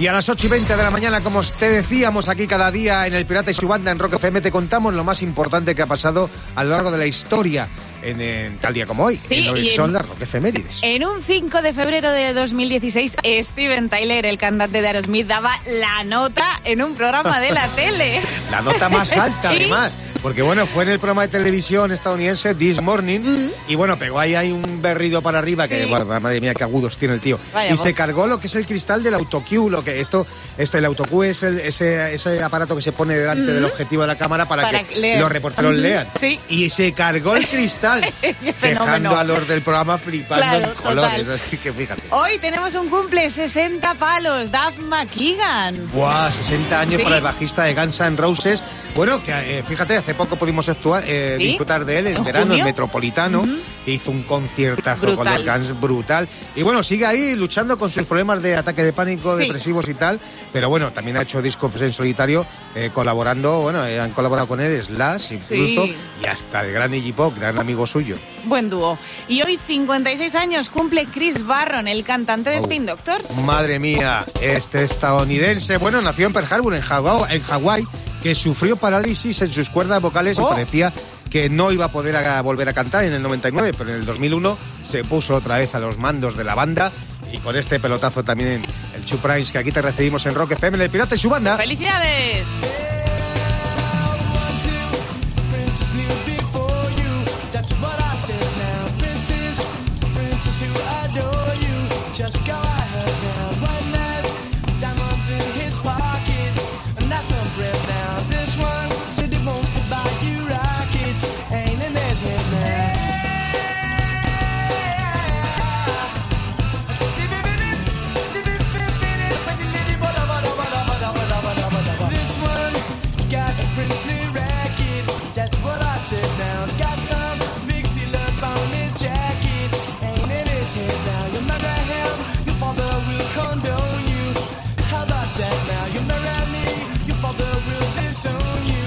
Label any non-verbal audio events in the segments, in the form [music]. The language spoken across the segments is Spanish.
Y a las 8 y 20 de la mañana, como te decíamos aquí cada día en El Pirata y su banda en Rock FM, te contamos lo más importante que ha pasado a lo largo de la historia en, tal día como hoy. Sí, en, y son en- las Rock Efemérides. En un 5 de febrero de 2016, Steven Tyler, el cantante de Aerosmith, daba la nota en un programa de la tele. La nota más [laughs] alta, Sí. además. Porque bueno, fue en el programa de televisión estadounidense This Morning y bueno, pegó ahí, ahí un berrido para arriba que, Sí. bueno, madre mía, qué agudos tiene el tío. Vaya y se cargó lo que es el cristal del autocue, lo que esto, esto el autocue es el- ese, ese aparato que se pone delante del objetivo de la cámara para, Para que leer. los reporteros lean. Sí. Y se cargó el cristal, [laughs] dejando a los del programa flipando Claro, en colores. total. Así que fíjate. Hoy tenemos un cumple, 60 palos, Duff McKeegan. Buah, 60 años Sí. para el bajista de Guns N' Roses. Bueno, que eh, fíjate, hace poco pudimos actuar, eh, ¿Sí? disfrutar de él en, ¿En verano junio? en Metropolitano. Hizo un conciertazo con Brutal. los Guns brutal. Y bueno, sigue ahí luchando con sus problemas de ataque de pánico, Sí. depresivos y tal. Pero bueno, también ha hecho discos en solitario, eh, colaborando, bueno, eh, han colaborado con él Slash incluso, Sí. y hasta el gran Iggy Pop, gran amigo suyo. Buen dúo. Y hoy, 56 años, cumple Chris Barron, el cantante de Oh. Spin Doctors. Madre mía, este estadounidense, bueno, nació en Pearl Harbor, en Hawái, en Hawái, que sufrió parálisis en sus cuerdas vocales Oh. y parecía que no iba a poder a- volver a cantar en el 99, pero en el 2001 se puso otra vez a los mandos de la banda y con este pelotazo también el Chu Price que aquí te recibimos en Rock FM, en el Pirata y su banda. ¡Felicidades! kiss on you.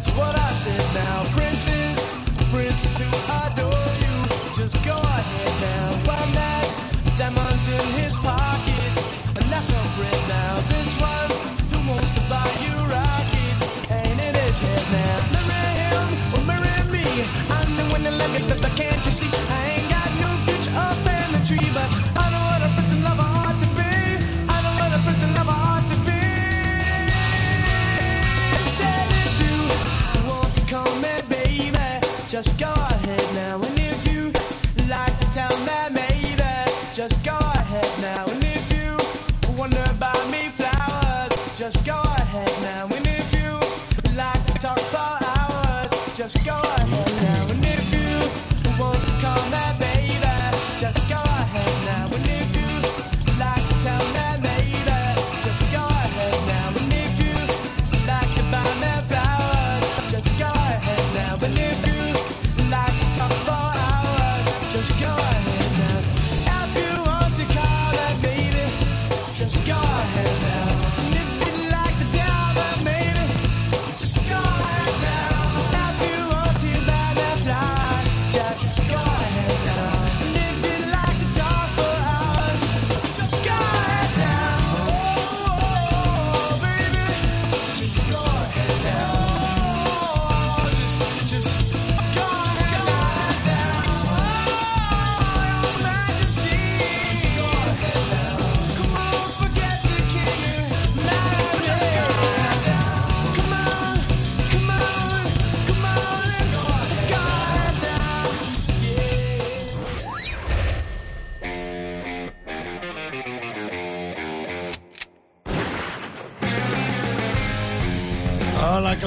That's what I said now. Princess, princess who adore you. Just go ahead now. One last diamonds in his pockets. And that's some friend now. This one who wants to buy you rockets. Ain't in his head now. Marry him or marry me. I'm the one that let me, but can't you see? I ain't go ahead now. And if you like to tell me maybe, just go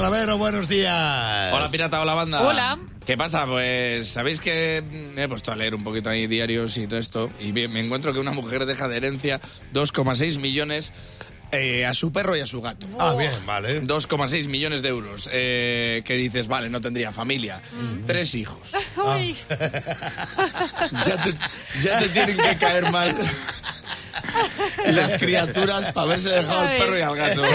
Buenos días. Hola pirata, hola banda. Hola. ¿Qué pasa? Pues sabéis que mm, he puesto a leer un poquito ahí diarios y todo esto y bien, me encuentro que una mujer deja de herencia 2,6 millones eh, a su perro y a su gato. Ah, bien, vale. 2,6 millones de euros. Eh, que dices, vale, no tendría familia. Tres hijos. [laughs] Uy. [laughs] Ya te, ya te tienen que caer mal [laughs] las criaturas para haberse dejado el Ay. perro y al gato. ¿no?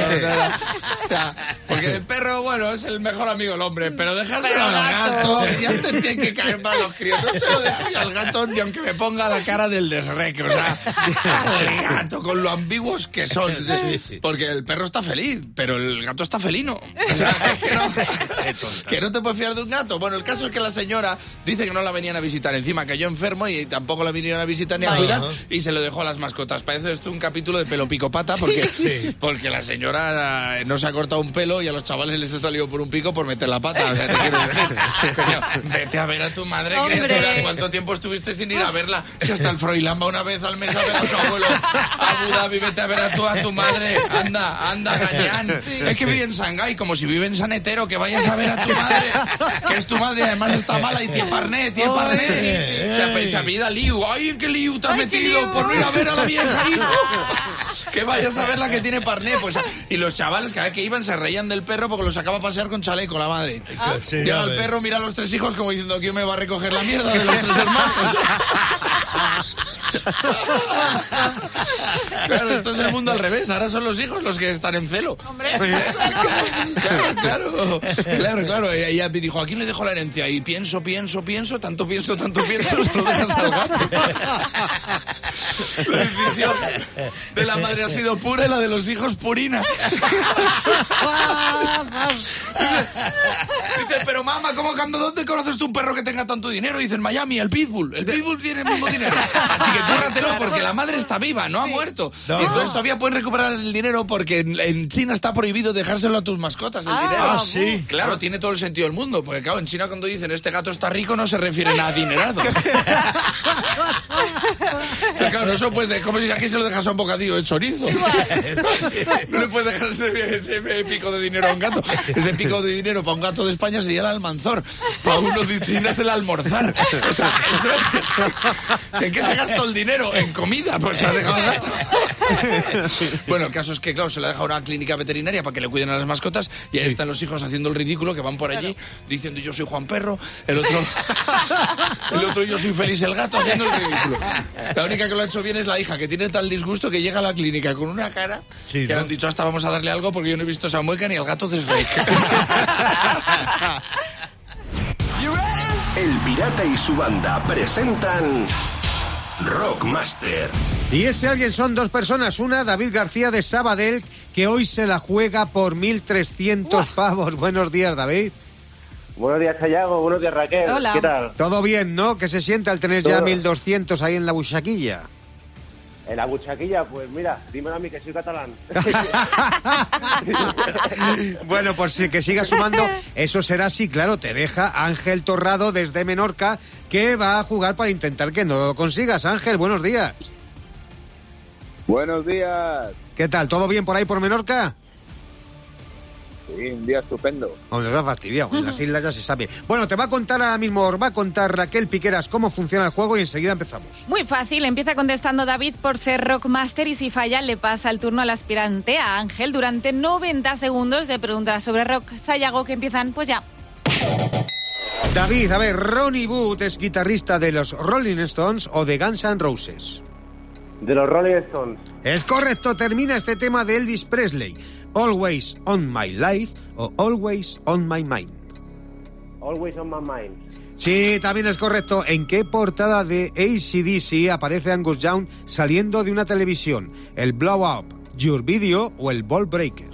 O sea, porque el perro, bueno, es el mejor amigo del hombre, pero dejárselo al gato. gato, ya te tienen que caer mal los críos. No se lo dejo yo al gato ni aunque me ponga la cara del desreque. O sea, el gato con lo ambiguos que son. Porque el perro está feliz, pero el gato está felino. O sea, que no, que no te puedes fiar de un gato. Bueno, el caso es que la señora dice que no la venían a visitar. Encima cayó enfermo y tampoco la vinieron a visitar ni a cuidar y se lo dejó a las mascotas. Parece esto un capítulo de pelo pico pata porque, [laughs] porque la señora eh, no se ha cortado un pelo y a los chavales les ha salido por un pico por meter la pata. O sea, te quiero decir, [laughs] coño, vete a ver a tu madre, criatura. ¿Cuánto tiempo estuviste sin ir a verla? Si hasta el Froilán va una vez al mes a ver a su abuelo a Abu Dhabi, vete a ver a tu, a tu madre. Anda, anda, gañán. Es que vive en Shanghái, como si vive en Sanetero, que vayas a ver a tu madre, que es tu madre, además está mala y tiene parné, tiene parné. O sea, pues, se apellida Liu. Ay, ¿en qué Liu te has metido por no ir a ver a la vieja? [laughs] Que vayas a ver la que tiene parné. Pues, y los chavales, cada vez que iban, se reían del perro porque los sacaba a pasear con chaleco la madre. Sí, Llega el perro, mira a los tres hijos como diciendo, ¿quién me va a recoger la mierda de los tres hermanos? [laughs] Claro, esto es el mundo al revés. Ahora son los hijos los que están en celo. Hombre. [laughs] Claro, claro, claro, claro. Y ella me dijo, ¿a quién le dejo la herencia? Y pienso, pienso, pienso, tanto pienso, tanto pienso, se lo dejas al gato. La decisión de la madre ha sido pura y la de los hijos purina. [laughs] Mamá, ¿cómo cuando dónde conoces tú un perro que tenga tanto dinero? Dice, en Miami, el Pitbull. El Pitbull tiene el mismo [laughs] dinero. Así que cúrratelo porque la madre está viva, no ha muerto. No. Y entonces todavía puedes recuperar el dinero porque en, en China está prohibido dejárselo a tus mascotas el Ah, dinero. Ah, sí. Claro, tiene todo el sentido del mundo. Porque claro, en China cuando dicen este gato está rico no se refieren a adinerado. [laughs] Entonces, claro, no eso pues de, como si aquí se lo dejas a un bocadillo de chorizo. [laughs] No le puedes dejar ese, ese pico de dinero a un gato. Ese pico de dinero para un gato de España sería el almanzor. Para uno de China es el almorzar. O sea, eso- ¿En qué se gastó el dinero? En comida, pues se ha dejado el gato. Bueno, el caso es que, claro, se le ha dejado a una clínica veterinaria para que le cuiden a las mascotas y ahí están los hijos haciendo el ridículo que van por allí diciendo yo soy Juan Perro, el otro, el otro yo soy Feliz el gato haciendo el ridículo. La única que lo ha hecho bien es la hija, que tiene tal disgusto que llega a la clínica con una cara Sí, que ¿no? han dicho hasta vamos a darle algo porque yo no he visto esa mueca ni el gato de Shrek. [laughs] El Pirata y su banda presentan Rockmaster. Y ese alguien son dos personas. Una, David García de Sabadell, que hoy se la juega por 1.300 pavos. Buenos días, David. Buenos días, Sayago. Buenos días, Raquel. Hola. ¿Qué tal? Todo bien, ¿no? ¿Qué se siente al tener ya Todo. 1.200 ahí en la buchaquilla? En la buchaquilla, pues mira, dímelo a mí que soy catalán. [laughs] Bueno, pues sí, que siga sumando. Eso será así, claro. Te deja Ángel Torrado desde Menorca, que va a jugar para intentar que no lo consigas. Ángel, buenos días. Buenos días. ¿Qué tal? ¿Todo bien por ahí por Menorca? Sí, un día estupendo. Hombre, nos ha fastidiado. En las islas ya se sabe. Bueno, te va a contar ahora mismo, os va a contar Raquel Piqueras cómo funciona el juego y enseguida empezamos. Muy fácil, empieza contestando David por ser Rockmaster y si falla le pasa el turno al aspirante, a Ángel, durante 90 segundos de preguntas sobre rock. Sayago, que empiezan, pues ya. David, a ver, Ronnie Wood es guitarrista de los Rolling Stones o de Guns N' Roses. De los Rolling Stones. Es correcto, termina este tema de Elvis Presley. Always on my life o Always on my mind. Always on my mind. Sí, también es correcto. ¿En qué portada de ACDC aparece Angus Young saliendo de una televisión? ¿El Blow Up, Your Video o el Ball Breaker?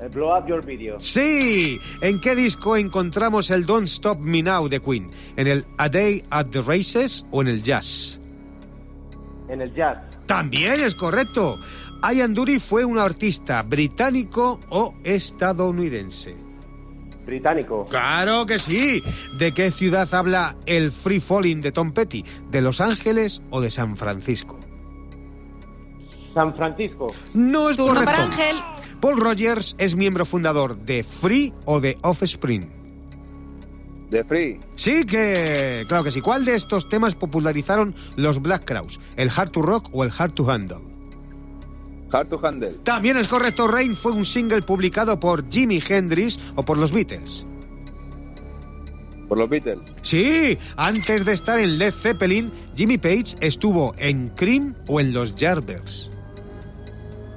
El Blow Up Your Video. Sí. ¿En qué disco encontramos el Don't Stop Me Now de Queen? ¿En el A Day at the Races o en el Jazz? En el jazz. También es correcto. Ian Dury fue un artista británico o estadounidense. Británico. Claro que sí. ¿De qué ciudad habla el Free Falling de Tom Petty? ¿De Los Ángeles o de San Francisco? San Francisco. No es Turno correcto. para Ángel. Paul Rogers es miembro fundador de Free o de Offspring. De Free. Sí que, claro que sí. ¿Cuál de estos temas popularizaron los Black Crowes? ¿El Hard to Rock o el Hard to Handle? Hard to Handle. También es correcto, Rain fue un single publicado por Jimi Hendrix o por los Beatles. Por los Beatles. Sí, antes de estar en Led Zeppelin, Jimmy Page estuvo en Cream o en los Yardbirds.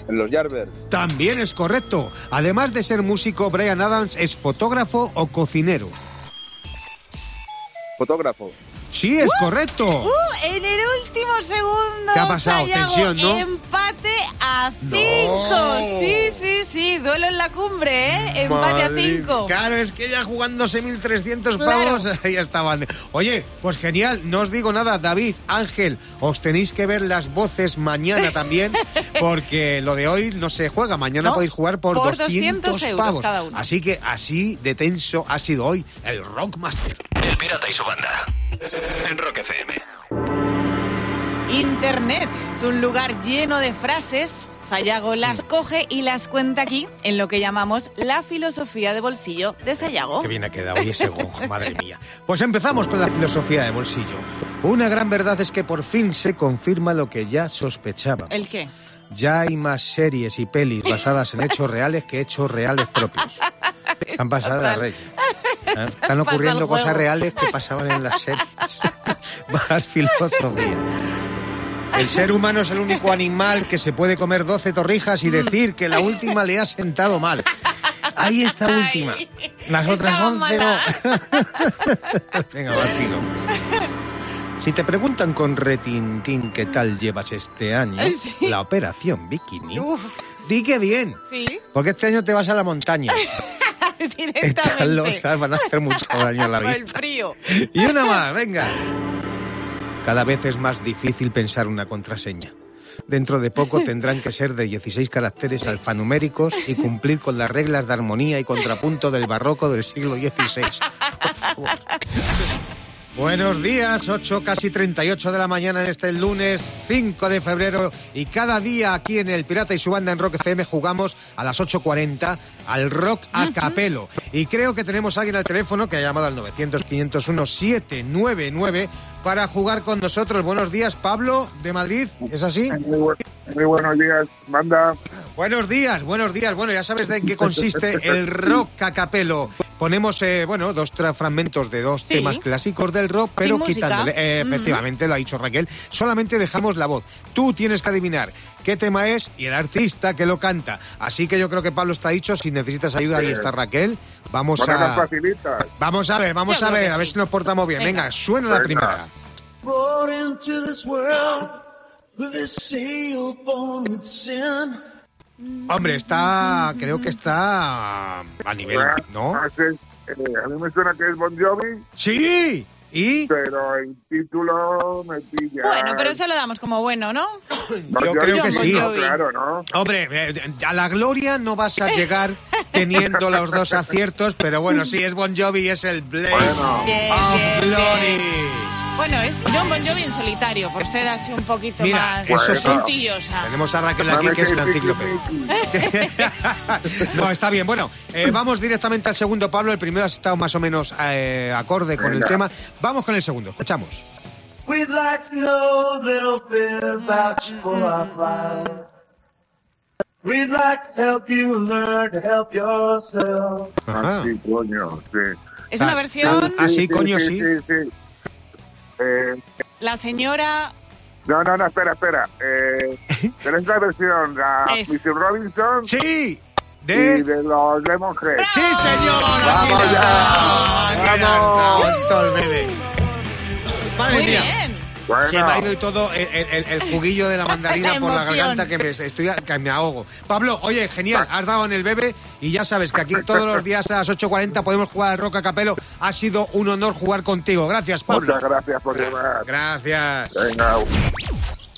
En los Yardbirds. También es correcto. Además de ser músico, Brian Adams es fotógrafo o cocinero. Fotógrafo. Sí, es correcto. Uh, en el último segundo. ¿Qué ha pasado? Sayago, Tensión, ¿no? Empate a cinco. Sí, sí, sí. Duelo en la cumbre, ¿eh? Empate a cinco. Claro, es que ya jugándose 1.300 Claro. pavos, [laughs] ahí estaban. Oye, pues genial, no os digo nada, David, Ángel, os tenéis que ver las voces mañana también, [laughs] porque lo de hoy no se juega, mañana No, podéis jugar por, por 200, 200 euros pavos. cada uno. Así que así de tenso ha sido hoy el Rockmaster. El Pirata y su banda. En Rock FM. Internet es un lugar lleno de frases. Sayago las coge y las cuenta aquí en lo que llamamos la filosofía de bolsillo de Sayago. Qué bien ha quedado hoy ese [laughs] gonjo, madre mía. Pues empezamos con la filosofía de bolsillo. Una gran verdad es que por fin se confirma lo que ya sospechábamos. ¿El qué? Ya hay más series y pelis basadas en hechos reales que hechos reales propios. [laughs] Han pasado las reyes. ¿Eh? Están ocurriendo cosas reales que pasaban en las series. [laughs] Más filosofía. El ser humano es el único animal que se puede comer 12 torrijas y decir que la última le ha sentado mal. Ahí está última. Las otras estaba 11 no. [laughs] Venga, vacilo. Si te preguntan con retintín qué tal llevas este año, Sí. la operación bikini, Uf, di que bien, sí, porque este año te vas a la montaña. [laughs] Estas lozas van a hacer mucho daño a la [laughs] Por el vista. frío. Y una más, venga. Cada vez es más difícil pensar una contraseña. Dentro de poco [laughs] tendrán que ser de 16 caracteres alfanuméricos y cumplir con las reglas de armonía y contrapunto del barroco del siglo XVI. Por favor. Buenos días, 8 casi 38 de la mañana en este lunes 5 de febrero y cada día aquí en el Pirata y su banda en Rock FM jugamos a las 8.40 al Rock a Capelo. Y creo que tenemos a alguien al teléfono que ha llamado al 900-501-799 para jugar con nosotros. Buenos días, Pablo de Madrid, ¿es así? Muy, bu- muy buenos días, banda. Buenos días, buenos días. Bueno, ya sabes de en qué consiste el rock a capelo. Ponemos, eh, bueno, dos fragmentos de dos Sí. temas clásicos del rock, pero quitándole. eh, Ujú. Efectivamente, lo ha dicho Raquel. Solamente dejamos la voz. Tú tienes que adivinar qué tema es y el artista que lo canta. Así que yo creo que Pablo está dicho. Si necesitas ayuda, ahí está Raquel. Vamos Bueno, a. Vamos a ver, vamos Yo a ver, a ver sí. si nos portamos bien. Venga, Venga. suena la primera. Born into this world with a seal born with sin. Hombre, está. Creo que está a nivel, ¿no? Ah. Eh, a mí me suena que es Bon Jovi, Sí. ¿Y? pero el título me pilla. Bueno, pero eso lo damos como bueno, ¿no? Bon yo creo que no, sí. Claro, ¿no? Hombre, eh, a la gloria no vas a llegar teniendo los dos aciertos, pero bueno, sí, es Bon Jovi y es el Blaze Bueno. Of bien, Glory. Bueno, es John Bon Jovi en solitario, por ser así un poquito Mira, más eso sí. puntillosa. Tenemos a Raquel aquí, que es la [laughs] tiki. no, está bien. Bueno, eh, vamos directamente al segundo, Pablo. El primero ha estado más o menos eh, acorde con el tema. Vamos con el segundo. Escuchamos. We'd like to know a little bit about you for our lives. We'd like to help you learn to help yourself. Ajá. Ah, sí, coño, sí. Es una Ah, versión, Ah, sí, coño, sí. Sí, sí. Eh, la señora... no, no, no, espera, espera. Eh, [laughs] es la versión, la Es. Missy Robinson Sí, y de... de los Lemonhead. ¡Sí, señor! ¡Vamos ya! ¡Qué ¡Vamos! hartado, Bueno, Se me ha ido y todo el, el- el juguillo de la [laughs] mandarina La por la garganta que me, estoy, que me ahogo. Pablo, oye, genial, has dado en el bebé y ya sabes que aquí todos los días a las 8.40 podemos jugar al Rock a Capelo. Ha sido un honor jugar contigo. Gracias, Pablo. muchas gracias por llevar. Gracias. Venga.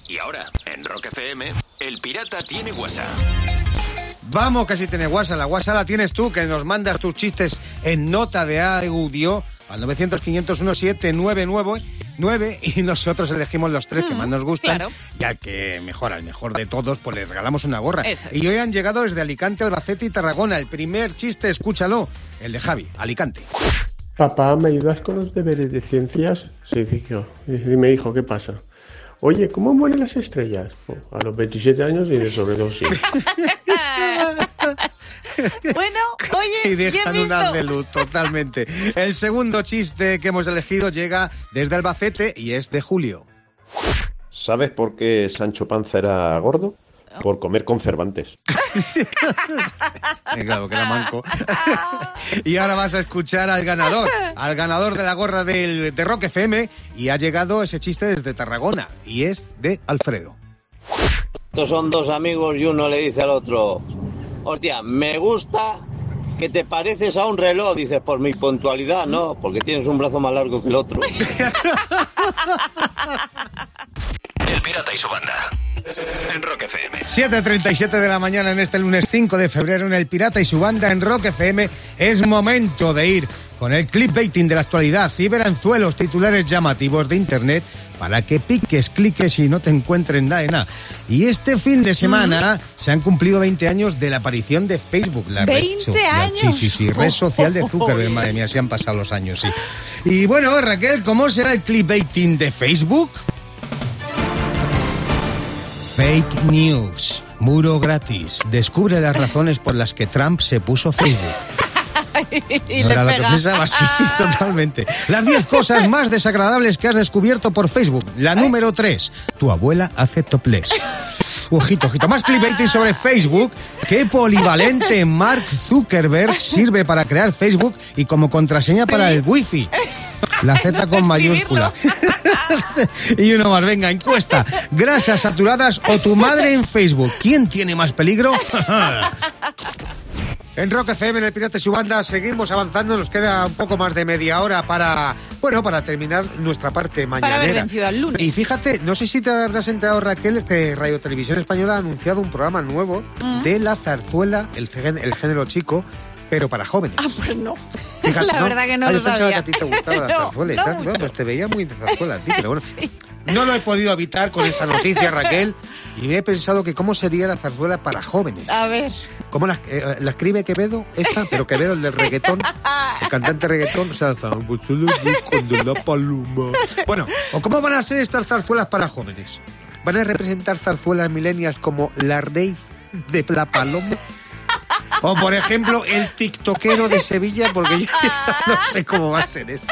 Y ahora, en Rock FM, El Pirata tiene WhatsApp. Vamos, que si tienes WhatsApp, la WhatsApp la tienes tú, que nos mandas tus chistes en nota de audio al 900-501-799 9, y nosotros elegimos los tres que más nos gustan. claro. Y al que mejor, al mejor de todos, pues le regalamos una gorra. Eso es. Y hoy han llegado desde Alicante, Albacete y Tarragona. El primer chiste, escúchalo, el de Javi, Alicante. Papá, ¿me ayudas con los deberes de ciencias? Sí, hijo. Dime, hijo, ¿qué pasa? Oye, ¿cómo mueren las estrellas? Oh, a los 27 años y de sobredosis. [laughs] [laughs] Bueno, oye, Y dejan un visto. haz de luz, totalmente. El segundo chiste que hemos elegido llega desde Albacete y es de Julio. ¿Sabes por qué Sancho Panza era gordo? Por comer con Cervantes. Eh, Claro, [laughs] que era manco. [laughs] y ahora vas a escuchar al ganador, al ganador de la gorra del, de Rock FM. Y ha llegado ese chiste desde Tarragona y es de Alfredo. Estos son dos amigos y uno le dice al otro, hostia, me gusta que te pareces a un reloj. Dices, por mi puntualidad, no, porque tienes un brazo más largo que el otro. [laughs] El Pirata y su banda. En Rock FM. 7.37 de la mañana en este lunes 5 de febrero en El Pirata y su banda en Rock FM. Es momento de ir con el clickbaiting de la actualidad, ciberanzuelos, titulares llamativos de Internet para que piques, cliques y no te encuentren nada de nada. Y este fin de semana se han cumplido 20 años de la aparición de Facebook, la red 20 social. Sí, años. sí, sí, red social de [laughs] Zuckerberg, madre mía, se han pasado los años, sí. Y bueno, Raquel, ¿cómo será el clickbaiting de Facebook? Fake news. Muro gratis. Descubre las razones por las que Trump se puso Facebook. [laughs] y No le era lo que pega. pensaba, sí, sí, [laughs] totalmente. Las 10 cosas más desagradables que has descubierto por Facebook. La número 3. Tu abuela hace topless. [laughs] Ojito, ojito. Más clickbaiting sobre Facebook. ¿Qué polivalente Mark Zuckerberg sirve para crear Facebook y como contraseña para el wifi? La Z con mayúscula. [laughs] y uno más, venga, encuesta. Grasas saturadas o tu madre en Facebook. ¿Quién tiene más peligro? [laughs] En Rock FM, en el Pirata y su banda, seguimos avanzando. Nos queda un poco más de media hora para, bueno, para terminar nuestra parte Para mañanera. haber vencido al lunes. Y fíjate, no sé si te habrás enterado, Raquel, que Radio Televisión Española ha anunciado un programa nuevo Mm. de la zarzuela, el género chico, pero para jóvenes. Ah, pues no. Fíjate, [laughs] la verdad que no Ah, lo yo sabía. que a ti te gustaba la [laughs] No, zarzuela y no tal. No, pues te veía muy de zarzuela, a ti, pero bueno. [laughs] Sí. No lo he podido evitar con esta noticia, Raquel, y me he pensado que cómo sería la zarzuela para jóvenes. A ver. ¿Cómo la, eh, la escribe Quevedo? Esta, pero Quevedo, el del reggaetón. El cantante reggaetón. O sea, de la paloma. Bueno, ¿o cómo van a ser estas zarzuelas para jóvenes? ¿Van a representar zarzuelas milenias como la rave de la paloma? O, por ejemplo, el tiktokero de Sevilla, porque yo [laughs] [laughs] no sé cómo va a ser eso.